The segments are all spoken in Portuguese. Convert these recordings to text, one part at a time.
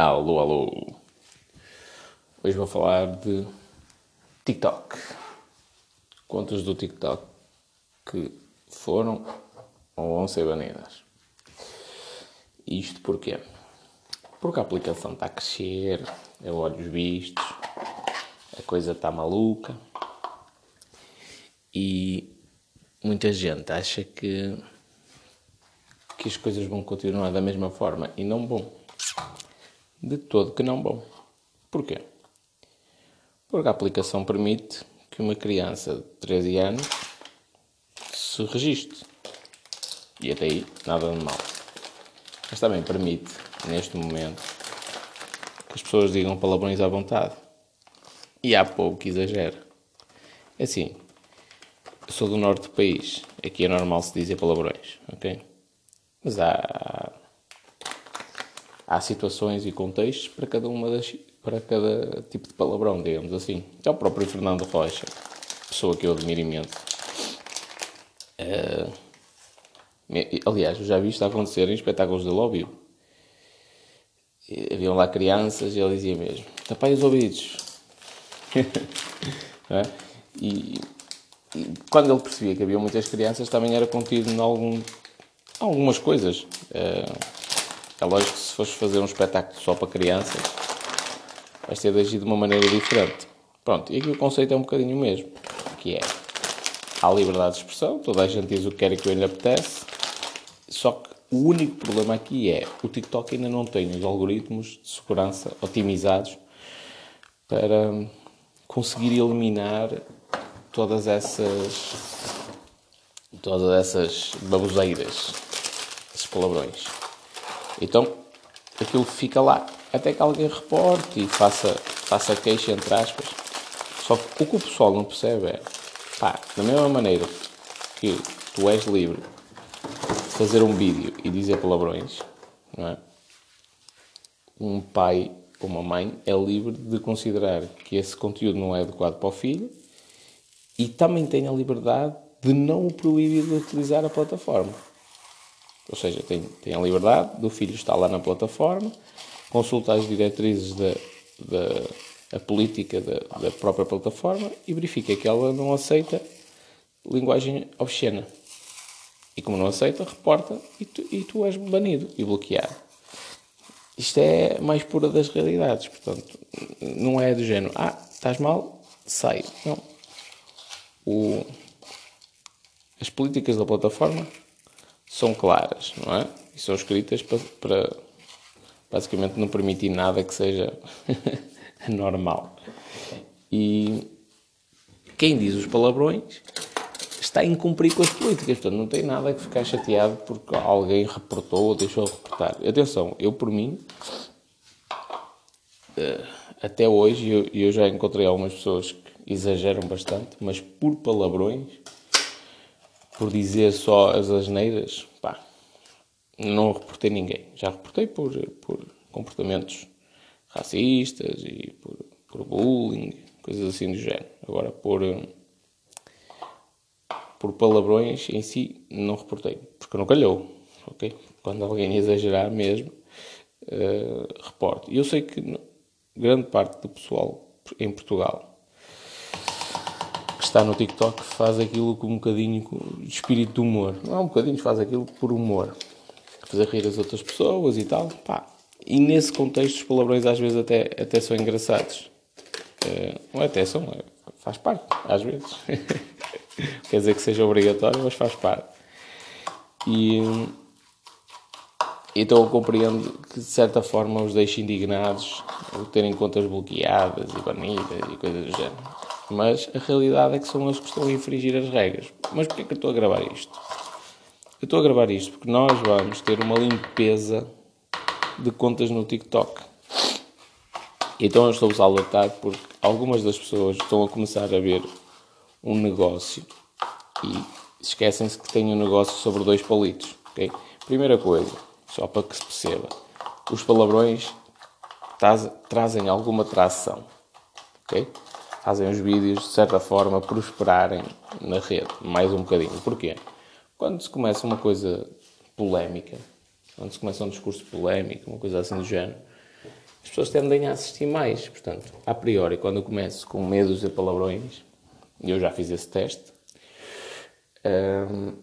Alô, alô. Hoje vou falar de TikTok. Contas do TikTok que foram ou vão ser banidas. Isto porquê? Porque a aplicação está a crescer, é olhos vistos, a coisa está maluca e muita gente acha que, que as coisas vão continuar da mesma forma e não vão. De todo que não vão. Porquê? Porque a aplicação permite que uma criança de 13 anos se registre. E até aí, nada de mal. Mas também permite, neste momento, que as pessoas digam palavrões à vontade. E há pouco que exagera. É assim, eu sou do norte do país. Aqui é normal se dizer palavrões, ok? Mas há, há situações e contextos para cada uma das para cada tipo de palavrão, digamos assim. É o próprio Fernando Rocha, pessoa que eu admiro imenso. Uh, aliás, eu já vi isto acontecer em espetáculos de lobby. Haviam lá crianças e ele dizia mesmo: tapai os ouvidos. é? e, e, quando ele percebia que havia muitas crianças, também era contido em algum, algumas coisas. Uh, é lógico que se fores fazer um espetáculo só para crianças, vais ter de agir de uma maneira diferente. Pronto, e aqui o conceito é um bocadinho o mesmo, que é, há liberdade de expressão, toda a gente diz o que quer e que lhe apetece, só que o único problema aqui é, o TikTok ainda não tem os algoritmos de segurança otimizados para conseguir eliminar todas essas todas essas baboseiras, esses palavrões. Então, aquilo fica lá. Até que alguém reporte e faça, faça queixa, entre aspas. Só que o que o pessoal não percebe é, pá, da mesma maneira que tu és livre de fazer um vídeo e dizer palavrões, não é? Um pai ou uma mãe é livre de considerar que esse conteúdo não é adequado para o filho e também tem a liberdade de não o proibir de utilizar a plataforma. Ou seja, tem, tem a liberdade do filho estar lá na plataforma, consultar as diretrizes da, da a política da, da, própria plataforma e verifica que ela não aceita linguagem obscena. E como não aceita, reporta e tu, e tu és banido e bloqueado. Isto é mais pura das realidades. Portanto, não é do género, ah, estás mal, sai. Não. O, as políticas da plataforma são claras, não é? E são escritas para, para basicamente não permitir nada que seja normal. E quem diz os palavrões está a incumprir com as políticas, portanto não tem nada que ficar chateado porque alguém reportou ou deixou de reportar. Atenção, eu por mim, eh, até hoje, eu, eu já encontrei algumas pessoas que exageram bastante, mas por palavrões por dizer só as asneiras, pá, não reportei ninguém. Já reportei por, por comportamentos racistas e por, por bullying, coisas assim do género. Agora, por, por palavrões em si, não reportei, porque não calhou, ok? Quando alguém exagerar mesmo, uh, reporte. Eu sei que grande parte do pessoal em Portugal está no TikTok faz aquilo com um bocadinho de espírito de humor. Não é um bocadinho, faz aquilo por humor. Fazer rir as outras pessoas e tal. Pá. E nesse contexto os palavrões às vezes até, até são engraçados. Não é até são, é, faz parte, às vezes. Quer dizer que seja obrigatório, mas faz parte. E então eu compreendo que de certa forma os deixe indignados por terem contas bloqueadas e banidas e coisas do género. Mas a realidade é que são eles que estão a infringir as regras. Mas porquê que eu estou a gravar isto? Eu estou a gravar isto porque nós vamos ter uma limpeza de contas no TikTok. Então eu estou-vos a alertar porque algumas das pessoas estão a começar a ver um negócio e esquecem-se que têm um negócio sobre dois palitos. Okay? Primeira coisa, só para que se perceba, os palavrões trazem alguma tração. Okay? Fazem os vídeos, de certa forma, prosperarem na rede, mais um bocadinho. Porquê? Quando se começa uma coisa polémica, quando se começa um discurso polémico, uma coisa assim do género, as pessoas tendem a assistir mais. Portanto, a priori, quando eu começo com medos e palavrões, e eu já fiz esse teste, hum,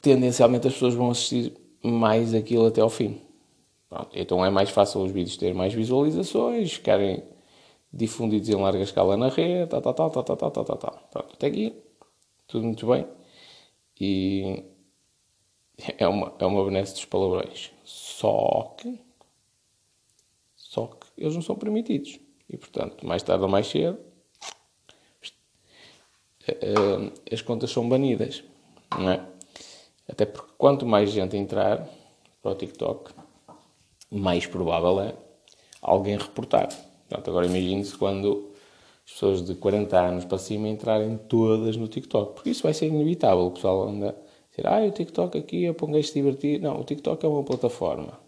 tendencialmente as pessoas vão assistir mais aquilo até ao fim. Pronto, então é mais fácil os vídeos terem mais visualizações, ficarem difundidos em larga escala na rede, tal, tal, tal, tal, tal, tal, tal, tal. Pronto, até aqui, tudo muito bem. E é uma, é uma benesse dos palavrões. Só que, só que eles não são permitidos. E, portanto, mais tarde ou mais cedo, eh, as contas são banidas, não é? Até porque quanto mais gente entrar para o TikTok, mais provável é alguém reportar. Portanto, agora imagine-se quando as pessoas de 40 anos para cima entrarem todas no TikTok, porque isso vai ser inevitável. O pessoal anda a dizer, ah, o TikTok aqui é para um gajo divertir. Não, o TikTok é uma plataforma.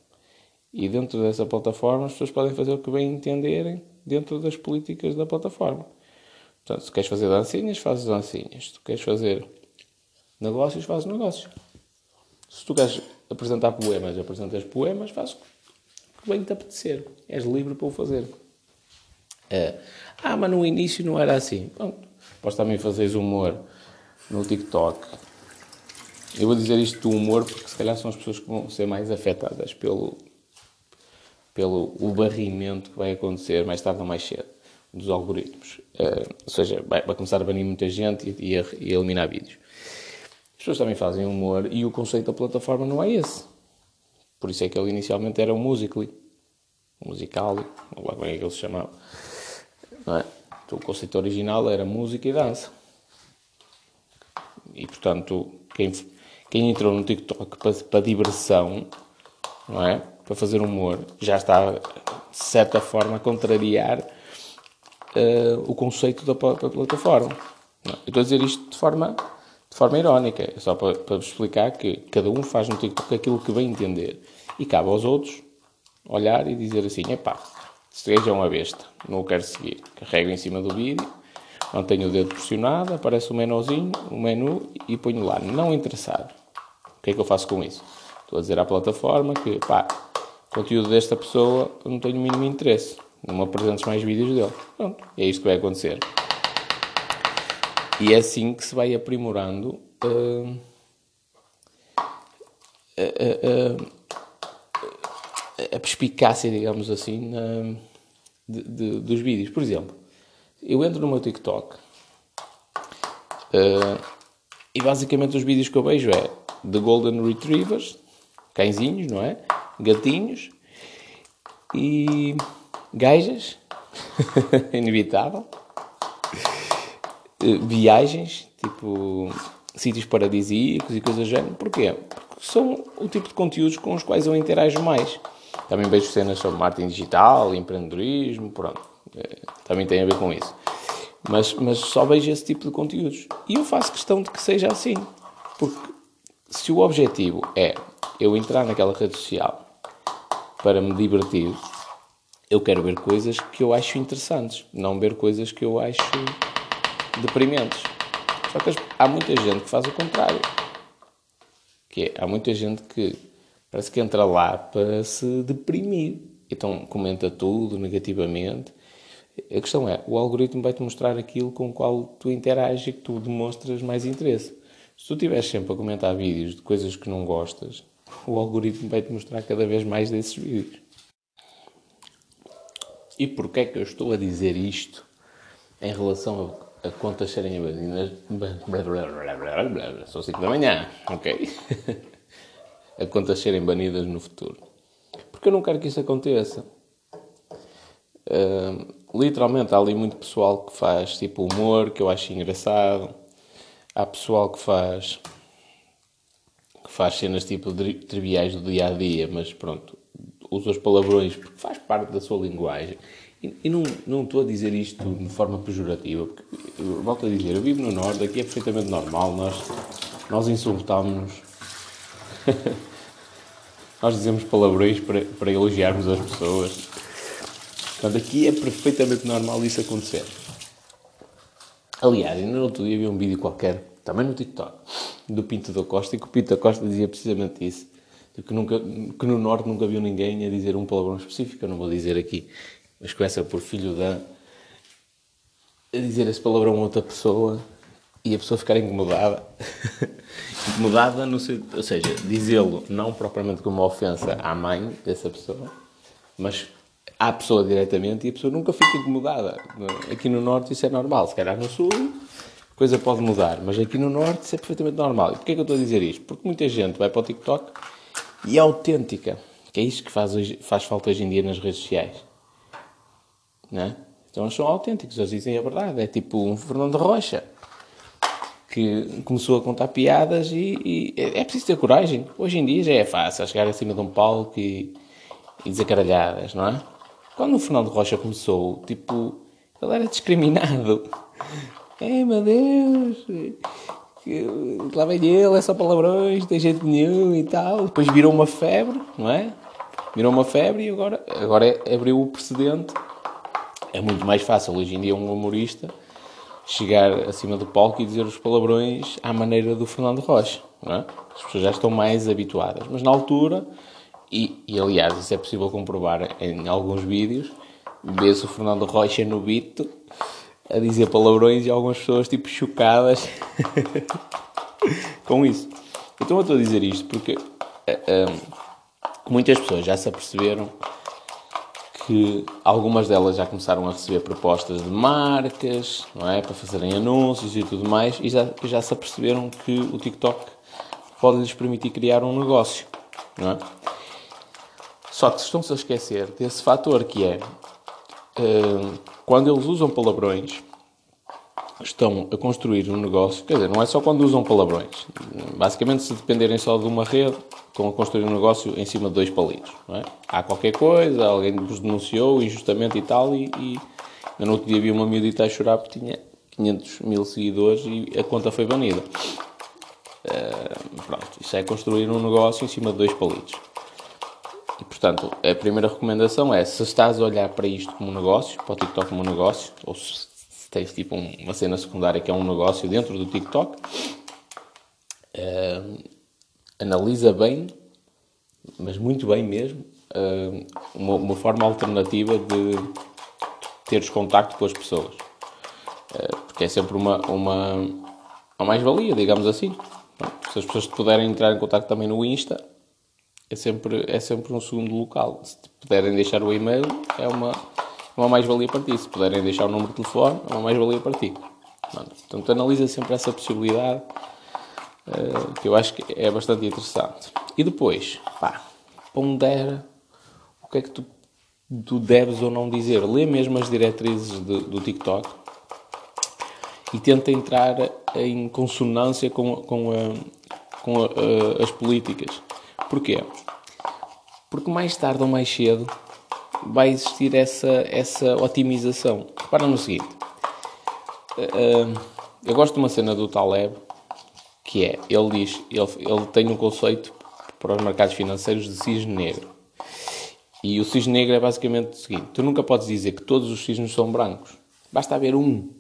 E dentro dessa plataforma as pessoas podem fazer o que bem entenderem dentro das políticas da plataforma. Portanto, se queres fazer dancinhas, fazes dancinhas. Se tu queres fazer negócios, fazes negócios. Se tu queres apresentar poemas, apresentas poemas, fazes o que bem te apetecer. És livre para o fazer. É. Ah, mas no início não era assim. Pronto. Podes também fazer humor no TikTok. Eu vou dizer isto do humor porque se calhar são as pessoas que vão ser mais afetadas pelo, pelo o barrimento que vai acontecer mais tarde ou mais cedo dos algoritmos. Uh, ou seja, vai, vai, começar a banir muita gente e, e, a, e a eliminar vídeos. As pessoas também fazem humor e o conceito da plataforma não é esse. Por isso é que ele inicialmente era um Musical.ly. Musical.ly, não lá como é que ele se chamava. Não é? Então, o conceito original era música e dança. E, portanto, quem, quem entrou no TikTok para, para diversão, não é? Para fazer humor, já está, de certa forma, a contrariar uh, o conceito da, plataforma. Não, eu estou a dizer isto de forma, de forma irónica, é só para, para vos explicar que cada um faz no TikTok aquilo que bem entender. E cabe aos outros olhar e dizer assim: epá, este uma besta, não o quero seguir. Carrego em cima do vídeo, mantenho o dedo pressionado, aparece o menuzinho, o menu e ponho lá, não interessado. O que é que eu faço com isso? Estou a dizer à plataforma que, pá, conteúdo desta pessoa não tenho o mínimo interesse. Não me apresentes mais vídeos dele. Pronto, é isto que vai acontecer. E é assim que se vai aprimorando uh, uh, uh, a perspicácia, digamos assim, na, de, de, dos vídeos. Por exemplo, eu entro no meu TikTok uh, e basicamente os vídeos que eu vejo é de Golden Retrievers, cãezinhos, não é? Gatinhos e gajas, inevitável. Uh, viagens, tipo sítios paradisíacos e coisas do género. Porquê? Porque são o tipo de conteúdos com os quais eu interajo mais. Também vejo cenas sobre marketing digital, empreendedorismo, pronto. É, também tem a ver com isso. Mas, mas só vejo esse tipo de conteúdos. E eu faço questão de que seja assim. Porque se o objetivo é eu entrar naquela rede social para me divertir, eu quero ver coisas que eu acho interessantes, não ver coisas que eu acho deprimentes. Só que há muita gente que faz o contrário. Que é, há muita gente que Parece que entra lá para se deprimir. Então comenta tudo negativamente. A questão é, o algoritmo vai-te mostrar aquilo com o qual tu interages e que tu demonstras mais interesse. Se tu estiveres sempre a comentar vídeos de coisas que não gostas, o algoritmo vai-te mostrar cada vez mais desses vídeos. E porquê é que eu estou a dizer isto em relação a, a contas serem abatidas? São 5 da manhã, ok? a contas serem banidas no futuro. Porque eu não quero que isso aconteça. Uh, literalmente, há ali muito pessoal que faz tipo humor, que eu acho engraçado. Há pessoal que faz que faz cenas tipo triviais do dia a dia, mas pronto, usa os palavrões porque faz parte da sua linguagem. E, e não, não estou a dizer isto de forma pejorativa, porque, volto a dizer, eu vivo no Norte, aqui é perfeitamente normal, nós, nós insultamos Nós dizemos palavrões para, para elogiarmos as pessoas. Portanto, aqui é perfeitamente normal isso acontecer. Aliás, ainda no outro dia vi um vídeo qualquer, também no TikTok, do Pinto da Costa, e que o Pinto da Costa dizia precisamente isso. que, nunca, que no Norte nunca viu ninguém a dizer um palavrão específico, eu não vou dizer aqui, mas começa por filho da. a dizer esse palavrão a outra pessoa e a pessoa ficar incomodada. incomodada, no, ou seja, dizê-lo não propriamente como uma ofensa à mãe dessa pessoa, mas à pessoa diretamente e a pessoa nunca fica incomodada. Aqui no Norte isso é normal, se calhar no Sul a coisa pode mudar, mas aqui no Norte isso é perfeitamente normal. E porquê que eu estou a dizer isto? Porque muita gente vai para o TikTok e é autêntica, que é isto que faz, hoje, faz falta hoje em dia nas redes sociais. Não é? Então eles são autênticos, eles dizem a verdade. É tipo um Fernando Rocha que começou a contar piadas e, e, é preciso ter coragem. Hoje em dia já é fácil chegar acima de um palco e, e dizer caralhadas, não é? Quando o Fernando Rocha começou, tipo, ele era discriminado. Ei, meu Deus, lá vem ele, é só palavrões, não tem jeito nenhum e tal. Depois virou uma febre, não é? Virou uma febre e agora, agora é, abriu o precedente. É muito mais fácil hoje em dia um humorista chegar acima do palco e dizer os palavrões à maneira do Fernando Rocha, é? As pessoas já estão mais habituadas. Mas na altura e, e, aliás, isso é possível comprovar em alguns vídeos. Vê-se o Fernando Rocha no beat a dizer palavrões e algumas pessoas tipo chocadas com isso. Então eu estou a dizer isto porque uh, muitas pessoas já se aperceberam que algumas delas já começaram a receber propostas de marcas, não é? Para fazerem anúncios e tudo mais, e já, já se aperceberam que o TikTok pode lhes permitir criar um negócio, não é? Só que estão-se a esquecer desse fator que é uh, quando eles usam palavrões, estão a construir um negócio. Quer dizer, não é só quando usam palavrões. Basicamente, se dependerem só de uma rede, estão a construir um negócio em cima de dois palitos. É? Há qualquer coisa, alguém vos denunciou injustamente e tal, e, e no outro dia vi uma miudita a chorar porque tinha 500 mil seguidores e a conta foi banida. Uh, pronto, isso é construir um negócio em cima de dois palitos. E, portanto, a primeira recomendação é, se estás a olhar para isto como um negócio, para o TikTok como um negócio, ou se tens tipo uma cena secundária que é um negócio dentro do TikTok, uh, analisa bem, mas muito bem mesmo, uh, uma, uma, forma alternativa de teres contacto com as pessoas. Uh, porque é sempre uma, uma, uma mais-valia, digamos assim. Se as pessoas puderem entrar em contato também no Insta, é sempre, é sempre um segundo local. Se puderem deixar o e-mail, é uma, uma mais-valia para ti. Se puderem deixar o número de telefone, é uma mais-valia para ti. Portanto, analisa sempre essa possibilidade, uh, que eu acho que é bastante interessante. E depois, pá, pondera o que é que tu, tu deves ou não dizer. Lê mesmo as diretrizes de, do TikTok e tenta entrar em consonância com, com, a, com a, a, as políticas. Porquê? Porque mais tarde ou mais cedo vai existir essa, essa otimização. Repara no seguinte. Uh, eu gosto de uma cena do Taleb que é, ele diz, ele, ele tem um conceito para os mercados financeiros de cisne negro. E o cisne negro é basicamente o seguinte: tu nunca podes dizer que todos os cisnes são brancos. Basta haver um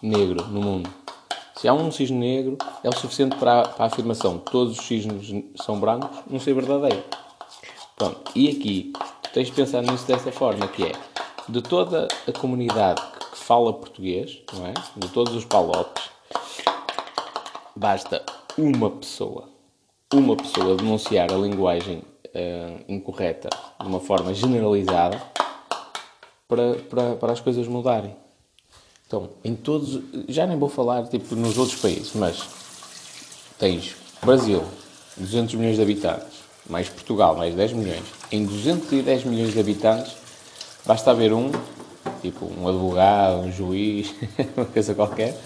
negro no mundo. Se há um cisne negro, é o suficiente para a, para a afirmação todos os cisnes são brancos não ser verdadeiro. Pronto. E aqui, tens de pensar nisso dessa forma, que é, de toda a comunidade que fala português, não é? De todos os palopes, basta uma pessoa, uma pessoa denunciar a linguagem uh, incorreta de uma forma generalizada para, para, para as coisas mudarem. Então, em todos, já nem vou falar tipo nos outros países, mas tens Brasil, 200 milhões de habitantes, mais Portugal, mais 10 milhões. Em 210 milhões de habitantes, basta haver um, tipo um advogado, um juiz, uma coisa qualquer,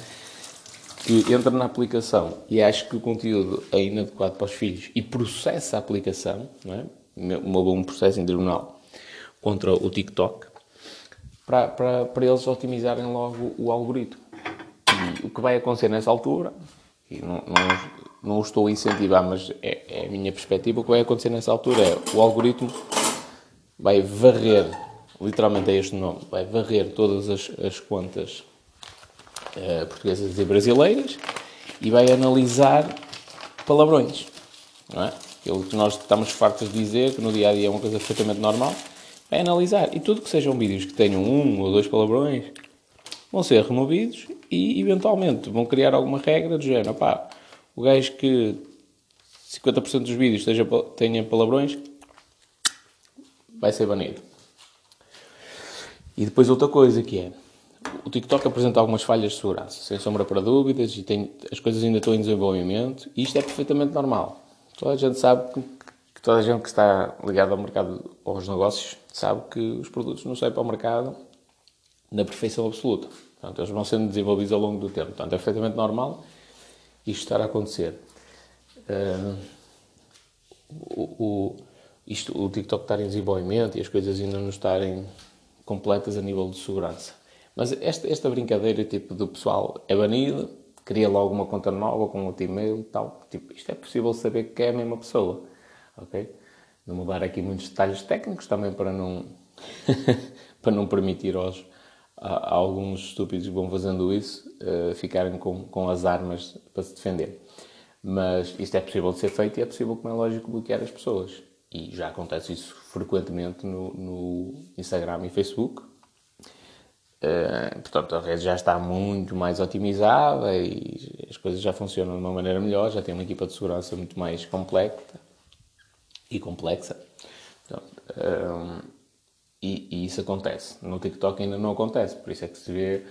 que entra na aplicação e acha que o conteúdo é inadequado para os filhos e processa a aplicação, não é? um processo em tribunal contra o TikTok, para, para, para eles otimizarem logo o algoritmo. E o que vai acontecer nessa altura, e não, não, não o estou a incentivar, mas é, é, a minha perspectiva, o que vai acontecer nessa altura é o algoritmo vai varrer, literalmente é este nome, vai varrer todas as, as contas uh, portuguesas e brasileiras e vai analisar palavrões, não é? Aquilo que nós estamos fartos de dizer, que no dia a dia é uma coisa perfeitamente normal, é analisar. E tudo que sejam vídeos que tenham um ou dois palavrões vão ser removidos e, eventualmente, vão criar alguma regra do género. O gajo que 50% dos vídeos esteja, tenha palavrões vai ser banido. E depois outra coisa que é, o TikTok apresenta algumas falhas de segurança, sem sombra para dúvidas, e tem, as coisas ainda estão em desenvolvimento, e isto é perfeitamente normal. Toda a gente sabe que, que toda a gente que está ligada ao mercado, aos negócios, sabe que os produtos não saem para o mercado na perfeição absoluta. Portanto, eles vão sendo desenvolvidos ao longo do tempo. Portanto, é perfeitamente normal isto estar a acontecer. Uh, o, o, isto, o TikTok estar em desenvolvimento e as coisas ainda não estarem completas a nível de segurança. Mas esta, esta brincadeira, tipo, do pessoal é banido, cria logo uma conta nova com outro e-mail e tal. Tipo, isto é possível saber que é a mesma pessoa, ok? Não mudar aqui muitos detalhes técnicos também para não, para não permitir aos, a alguns estúpidos que vão fazendo isso uh, ficarem com, com as armas para se defender. Mas isto é possível de ser feito e é possível, como é lógico, bloquear as pessoas. E já acontece isso frequentemente no, no Instagram e Facebook. Uh, portanto, a rede já está muito mais otimizada e as coisas já funcionam de uma maneira melhor, já tem uma equipa de segurança muito mais completa e complexa. Portanto, uh, e, e, isso acontece. No TikTok ainda não acontece, por isso é que se vê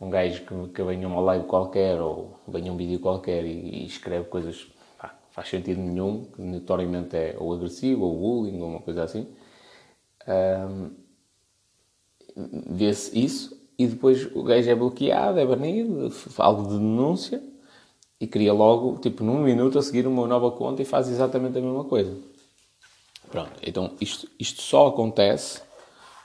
um gajo que, que venha uma live qualquer ou venha um vídeo qualquer e, e escreve coisas pá, faz sentido nenhum, que notoriamente é ou agressivo ou bullying ou uma coisa assim. Um, Vê-se isso e depois o gajo é bloqueado, é banido, algo de denúncia e cria logo, tipo, num minuto a seguir uma nova conta e faz exatamente a mesma coisa. Pronto, então isto, isto só acontece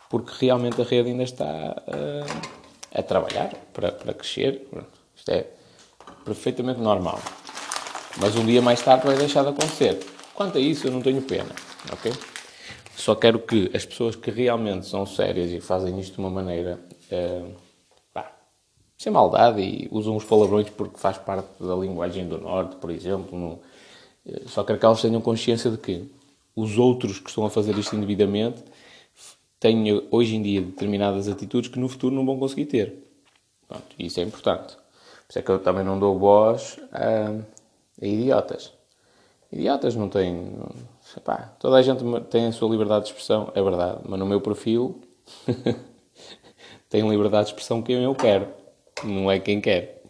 porque realmente a rede ainda está uh, a trabalhar para, para crescer. Isto é perfeitamente normal. Mas um dia mais tarde vai deixar de acontecer. Quanto a isso, eu não tenho pena, ok? Só quero que as pessoas que realmente são sérias e fazem isto de uma maneira uh, pá, sem maldade e usam os palavrões porque faz parte da linguagem do Norte, por exemplo, no, uh, só quero que elas tenham consciência de que os outros que estão a fazer isto indevidamente têm hoje em dia determinadas atitudes que no futuro não vão conseguir ter. Pronto, isso é importante. Por isso é que eu também não dou voz a, a idiotas. Idiotas não têm. Não, toda a gente tem a sua liberdade de expressão, é verdade, mas no meu perfil tenho liberdade de expressão quem eu quero, não é quem quer.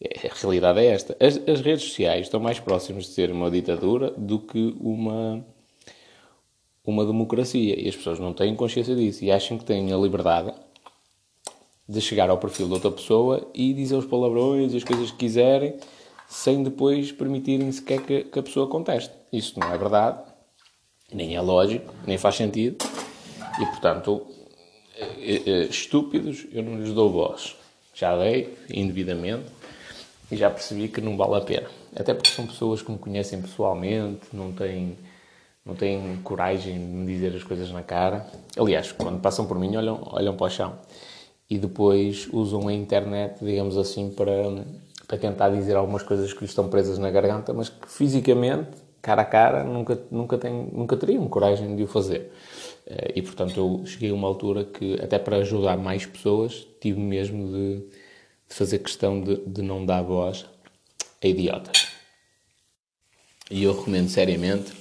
É, a realidade é esta. As, as redes sociais estão mais próximas de ser uma ditadura do que uma uma democracia e as pessoas não têm consciência disso e acham que têm a liberdade de chegar ao perfil de outra pessoa e dizer os palavrões e as coisas que quiserem sem depois permitirem sequer que, que a pessoa conteste. Isso não é verdade, nem é lógico, nem faz sentido e, portanto, eh, eh, estúpidos eu não lhes dou voz. Já dei, indevidamente, e já percebi que não vale a pena. Até porque são pessoas que me conhecem pessoalmente, não têm não têm coragem de me dizer as coisas na cara. Aliás, quando passam por mim, olham, olham para o chão e depois usam a internet, digamos assim, para, para tentar dizer algumas coisas que lhes estão presas na garganta, mas que fisicamente, cara a cara, nunca, nunca, têm, nunca teriam coragem de o fazer. Eh, e portanto, eu cheguei a uma altura que, até para ajudar mais pessoas, tive mesmo de, de fazer questão de, de não dar voz a idiotas. E eu recomendo seriamente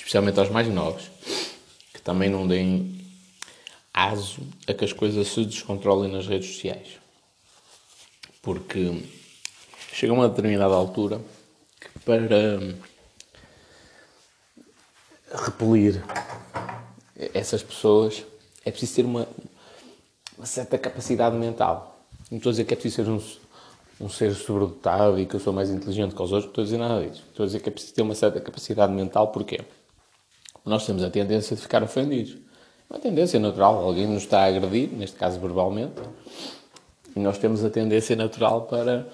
especialmente aos mais novos, que também não deem aso a que as coisas se descontrolem nas redes sociais. Porque chega uma determinada altura que para repelir essas pessoas é preciso ter uma, uma certa capacidade mental. Não estou a dizer que é preciso ser um, um ser sobredotado e que eu sou mais inteligente que os outros, não estou a dizer nada disso. Estou a dizer que é preciso ter uma certa capacidade mental, porquê? Nós temos a tendência de ficar ofendidos. Uma tendência natural, alguém nos está a agredir, neste caso verbalmente, e nós temos a tendência natural para nos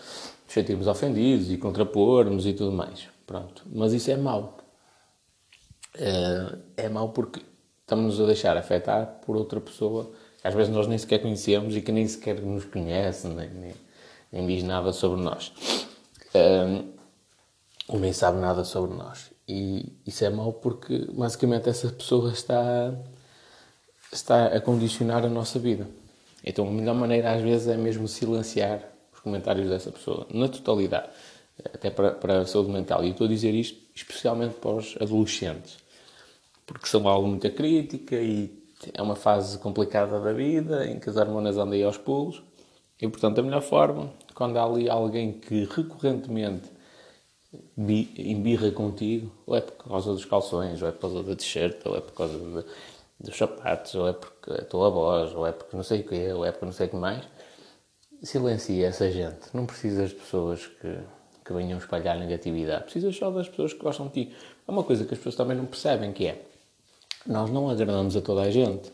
sentirmos ofendidos e contrapormos e tudo mais. Pronto. Mas isso é mau. É, é mau porque estamos-nos a deixar afetar por outra pessoa que às vezes nós nem sequer conhecemos e que nem sequer nos conhece, nem, nem, nem diz nada sobre nós. É, ou nem sabe nada sobre nós. E isso é mau porque basicamente essa pessoa está, está a condicionar a nossa vida. Então a melhor maneira às vezes é mesmo silenciar os comentários dessa pessoa, na totalidade, até para, para a saúde mental. E eu estou a dizer isto especialmente para os adolescentes, porque são algo muita crítica e é uma fase complicada da vida em que as hormonas andam aí aos pulos. E portanto a melhor forma, quando há ali alguém que recorrentemente embirra contigo, ou é por causa dos calções, ou é por causa da t-shirt, ou é por causa de, dos sapatos, ou é porque a tua voz, ou é porque não sei o quê, ou é porque não sei o que mais. Silencia essa gente. Não precisas de pessoas que, que venham espalhar negatividade. Precisas só das pessoas que gostam de ti. É uma coisa que as pessoas também não percebem, que é nós não agradamos a toda a gente.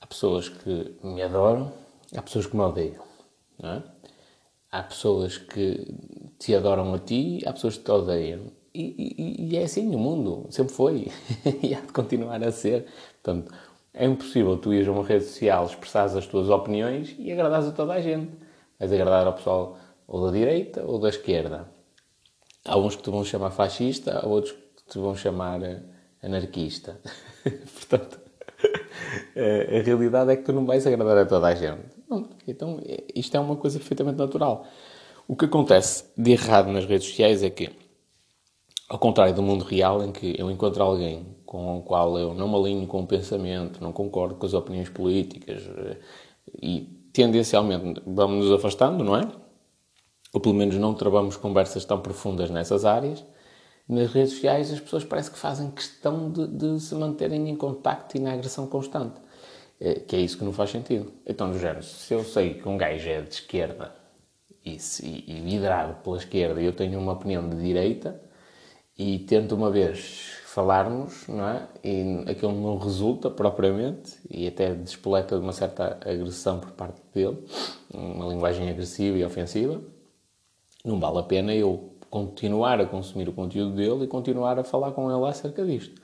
Há pessoas que me adoram, há pessoas que me odeiam. Não é? Há pessoas que te adoram a ti, há pessoas que te odeiam. E, e, e é assim no mundo, sempre foi. e há de continuar a ser. Portanto, é impossível tu ires a uma rede social, expressares as tuas opiniões e agradares a toda a gente. Vais agradar ao pessoal ou da direita ou da esquerda. Há uns que te vão chamar fascista, há outros que te vão chamar eh, anarquista. Portanto, a realidade é que tu não vais agradar a toda a gente. Então, isto é uma coisa perfeitamente natural. O que acontece de errado nas redes sociais é que, ao contrário do mundo real, em que eu encontro alguém com o qual eu não me alinho com o pensamento, não concordo com as opiniões políticas eh, e tendencialmente vamos nos afastando, não é? Ou pelo menos não travamos conversas tão profundas nessas áreas. Nas redes sociais as pessoas parece que fazem questão de, de se manterem em contacto e na agressão constante. É, que é isso que não faz sentido. Então, do género, se eu sei que um gajo é de esquerda e, e, e liderado pela esquerda e eu tenho uma opinião de direita e tento uma vez falarmos, não é? E aquilo não resulta propriamente e até despoleta de uma certa agressão por parte dele, uma linguagem agressiva e ofensiva, não vale a pena eu continuar a consumir o conteúdo dele e continuar a falar com ele acerca disto.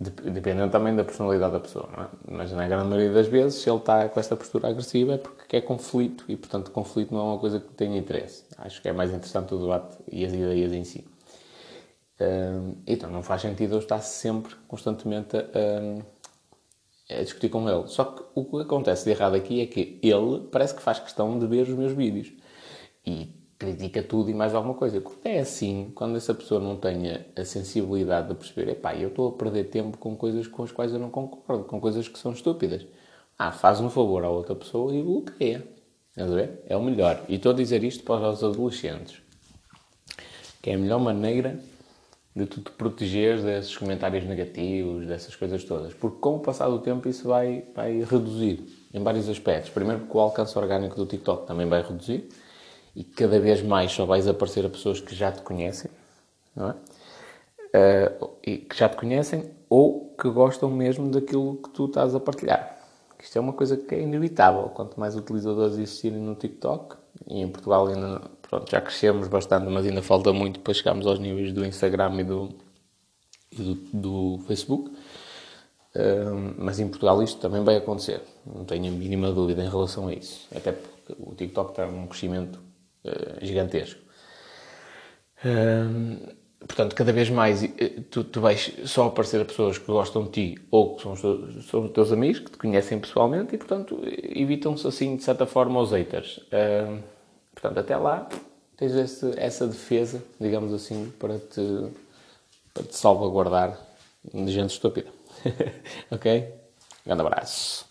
Dependendo também da personalidade da pessoa, é? Mas na grande maioria das vezes, se ele está com esta postura agressiva é porque quer conflito e, portanto, conflito não é uma coisa que tenha interesse. Acho que é mais interessante o debate e as ideias em si. Então, não faz sentido eu estar sempre, constantemente, a, a discutir com ele. Só que o que acontece de errado aqui é que ele parece que faz questão de ver os meus vídeos. E critica tudo e mais alguma coisa. Quando é assim, quando essa pessoa não tenha a sensibilidade de perceber, epá, eu estou a perder tempo com coisas com as quais eu não concordo, com coisas que são estúpidas. Ah, faz um favor à outra pessoa e bloqueia. Estás a ver? É o melhor. E estou a dizer isto para os adolescentes. Que é a melhor maneira de tu te protegeres desses comentários negativos, dessas coisas todas. Porque com o passar do tempo isso vai, vai reduzir em vários aspectos. Primeiro porque o alcance orgânico do TikTok também vai reduzir e cada vez mais só vais aparecer a pessoas que já te conhecem, não é? Uh, e que já te conhecem ou que gostam mesmo daquilo que tu estás a partilhar. Isto é uma coisa que é inevitável. Quanto mais utilizadores existirem no TikTok, e em Portugal ainda pronto, já crescemos bastante, mas ainda falta muito para chegarmos aos níveis do Instagram e do, e do, do Facebook. Uh, mas em Portugal isto também vai acontecer. Não tenho a mínima dúvida em relação a isso. Até porque o TikTok está num crescimento uh, gigantesco. Portanto, cada vez mais eh, tu, tu vais só aparecer a pessoas que gostam de ti ou que são os, teus, são os teus amigos, que te conhecem pessoalmente e, portanto, evitam-se assim, de certa forma, os haters. Portanto, até lá tens esse, essa defesa, digamos assim, para te, para te salvaguardar de gente estúpida. ok? Grande abraço.